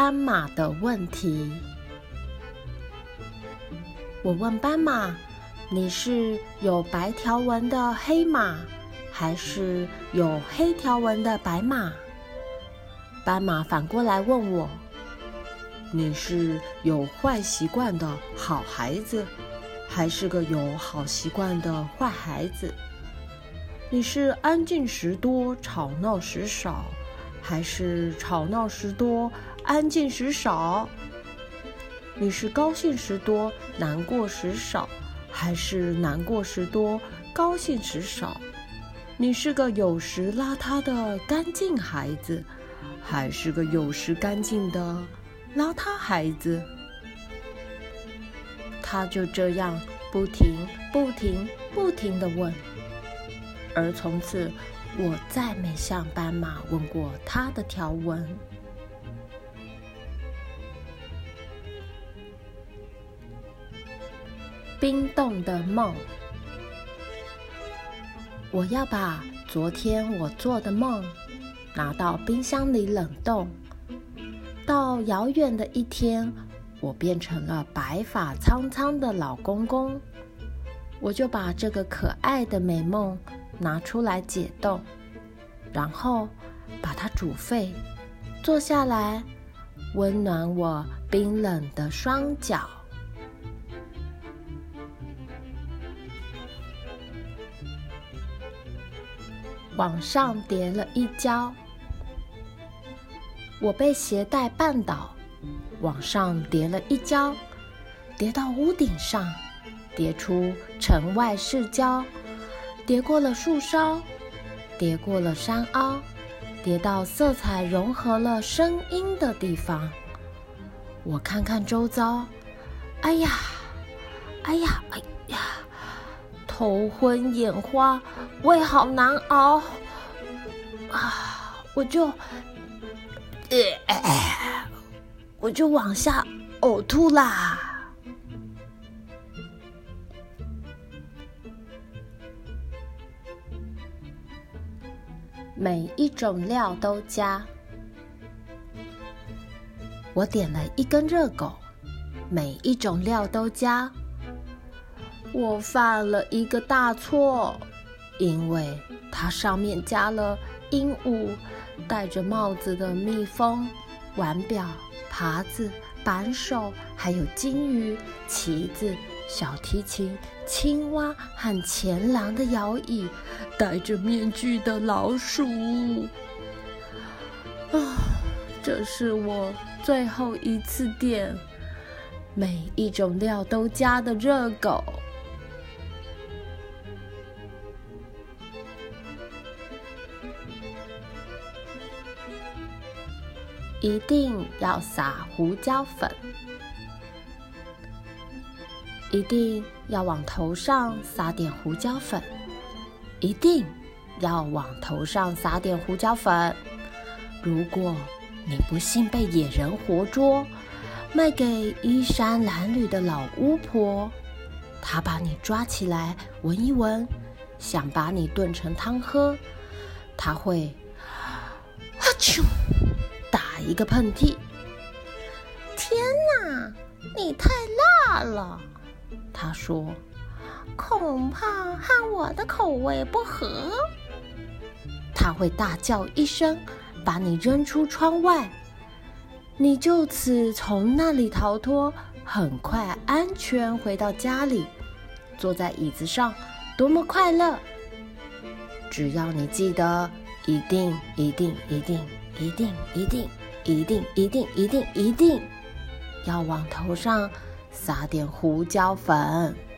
斑马的问题。我问斑马：“你是有白条纹的黑马，还是有黑条纹的白马？”斑马反过来问我：“你是有坏习惯的好孩子，还是个有好习惯的坏孩子？你是安静时多，吵闹时少？”还是吵闹时多，安静时少？你是高兴时多，难过时少？还是难过时多，高兴时少？你是个有时邋遢的干净孩子，还是个有时干净的邋遢孩子？他就这样不停、不停、不停地问，而从此。我再没向斑马问过他的条纹。冰冻的梦，我要把昨天我做的梦拿到冰箱里冷冻。到遥远的一天，我变成了白发苍苍的老公公，我就把这个可爱的美梦。拿出来解冻，然后把它煮沸，坐下来温暖我冰冷的双脚。往上叠了一跤，我被鞋带绊倒，往上叠了一跤，叠到屋顶上，叠出城外市郊。跌过了树梢，跌过了山凹，跌到色彩融合了声音的地方。我看看周遭，哎呀，哎呀，哎呀，头昏眼花，胃好难熬啊！我就，呃，我就往下呕吐啦。每一种料都加。我点了一根热狗，每一种料都加。我犯了一个大错，因为它上面加了鹦鹉、戴着帽子的蜜蜂、腕表、耙子、扳手，还有金鱼、旗子。小提琴、青蛙和钱囊的摇椅，戴着面具的老鼠。啊，这是我最后一次点每一种料都加的热狗。一定要撒胡椒粉。一定要往头上撒点胡椒粉，一定要往头上撒点胡椒粉。如果你不幸被野人活捉，卖给衣衫褴褛的老巫婆，她把你抓起来闻一闻，想把你炖成汤喝，她会啊啾打一个喷嚏。天哪，你太辣了！他说：“恐怕和我的口味不合。”他会大叫一声，把你扔出窗外，你就此从那里逃脱，很快安全回到家里，坐在椅子上，多么快乐！只要你记得，一定，一定，一定，一定，一定，一定，一定，一定，一定要往头上。撒点胡椒粉。